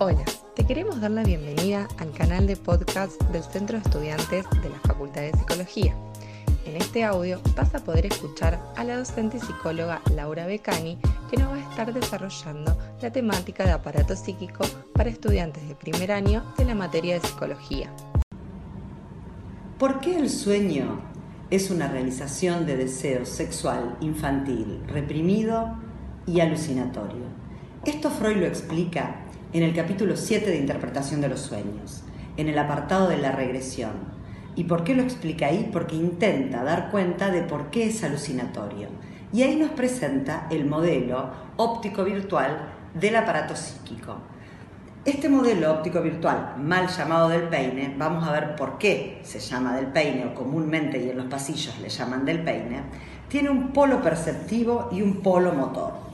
Hola, te queremos dar la bienvenida al canal de podcast del Centro de Estudiantes de la Facultad de Psicología. En este audio vas a poder escuchar a la docente psicóloga Laura Becani que nos va a estar desarrollando la temática de aparato psíquico para estudiantes de primer año de la materia de psicología. ¿Por qué el sueño es una realización de deseo sexual infantil reprimido y alucinatorio? Esto Freud lo explica en el capítulo 7 de Interpretación de los Sueños, en el apartado de la regresión. ¿Y por qué lo explica ahí? Porque intenta dar cuenta de por qué es alucinatorio. Y ahí nos presenta el modelo óptico virtual del aparato psíquico. Este modelo óptico virtual, mal llamado del peine, vamos a ver por qué se llama del peine o comúnmente y en los pasillos le llaman del peine, tiene un polo perceptivo y un polo motor.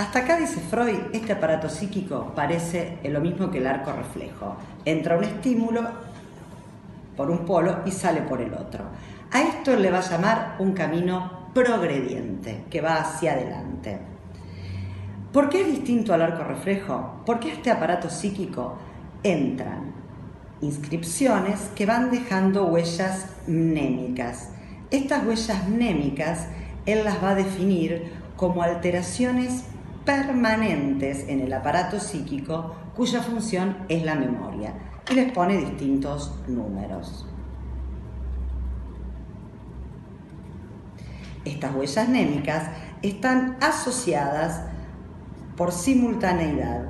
Hasta acá, dice Freud, este aparato psíquico parece lo mismo que el arco reflejo. Entra un estímulo por un polo y sale por el otro. A esto le va a llamar un camino progrediente, que va hacia adelante. ¿Por qué es distinto al arco reflejo? Porque este aparato psíquico entran inscripciones que van dejando huellas mnémicas. Estas huellas mnémicas él las va a definir como alteraciones permanentes en el aparato psíquico cuya función es la memoria y les pone distintos números. Estas huellas némicas están asociadas por simultaneidad.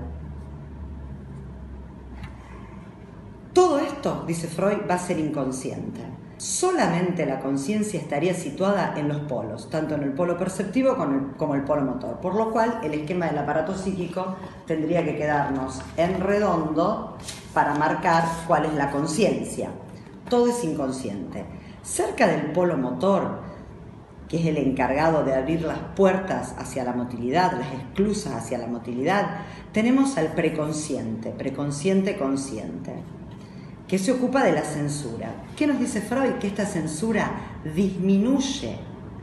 Todo esto, dice Freud, va a ser inconsciente solamente la conciencia estaría situada en los polos, tanto en el polo perceptivo como el, polo motor, por lo cual el esquema del aparato psíquico tendría que quedarnos en redondo para marcar cuál es la conciencia. Todo es inconsciente. Cerca del polo motor, que es el encargado de abrir las puertas hacia la motilidad, las esclusas hacia la motilidad, tenemos al preconsciente, preconsciente consciente que se ocupa de la censura. ¿Qué nos dice Freud? Que esta censura disminuye,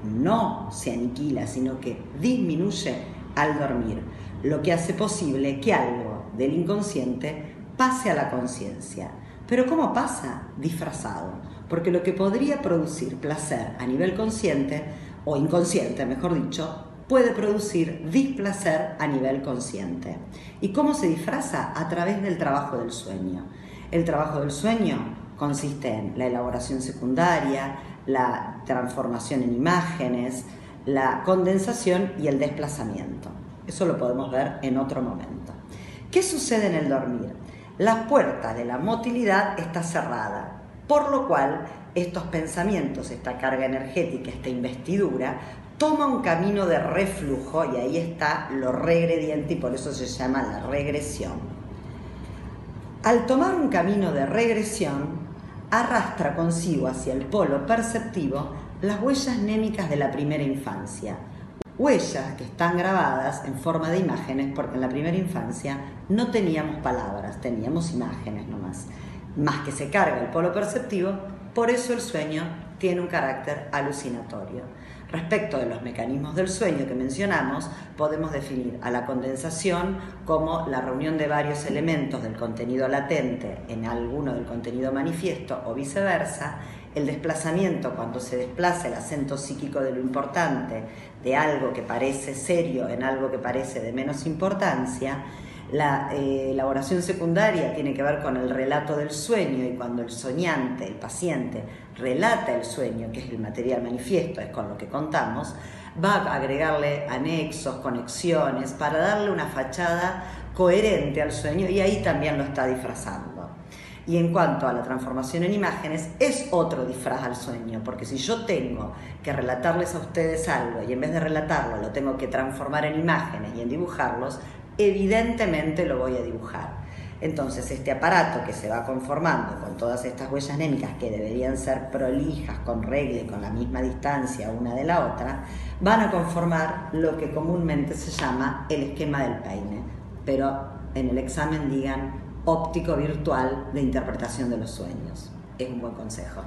no se aniquila, sino que disminuye al dormir, lo que hace posible que algo del inconsciente pase a la conciencia. Pero ¿cómo pasa? Disfrazado, porque lo que podría producir placer a nivel consciente, o inconsciente, mejor dicho, puede producir displacer a nivel consciente. ¿Y cómo se disfraza? A través del trabajo del sueño. El trabajo del sueño consiste en la elaboración secundaria, la transformación en imágenes, la condensación y el desplazamiento. Eso lo podemos ver en otro momento. ¿Qué sucede en el dormir? La puerta de la motilidad está cerrada, por lo cual estos pensamientos, esta carga energética, esta investidura, toma un camino de reflujo y ahí está lo regrediente y por eso se llama la regresión. Al tomar un camino de regresión, arrastra consigo hacia el polo perceptivo las huellas némicas de la primera infancia. Huellas que están grabadas en forma de imágenes porque en la primera infancia no teníamos palabras, teníamos imágenes nomás. Más que se carga el polo perceptivo, por eso el sueño tiene un carácter alucinatorio. Respecto de los mecanismos del sueño que mencionamos, podemos definir a la condensación como la reunión de varios elementos del contenido latente en alguno del contenido manifiesto o viceversa, el desplazamiento cuando se desplaza el acento psíquico de lo importante de algo que parece serio en algo que parece de menos importancia, la eh, elaboración secundaria tiene que ver con el relato del sueño y cuando el soñante, el paciente, relata el sueño, que es el material manifiesto, es con lo que contamos, va a agregarle anexos, conexiones, para darle una fachada coherente al sueño y ahí también lo está disfrazando. Y en cuanto a la transformación en imágenes, es otro disfraz al sueño, porque si yo tengo que relatarles a ustedes algo y en vez de relatarlo lo tengo que transformar en imágenes y en dibujarlos, evidentemente lo voy a dibujar. Entonces, este aparato que se va conformando con todas estas huellas anémicas que deberían ser prolijas, con regla y con la misma distancia una de la otra, van a conformar lo que comúnmente se llama el esquema del peine. Pero en el examen digan óptico virtual de interpretación de los sueños. Es un buen consejo.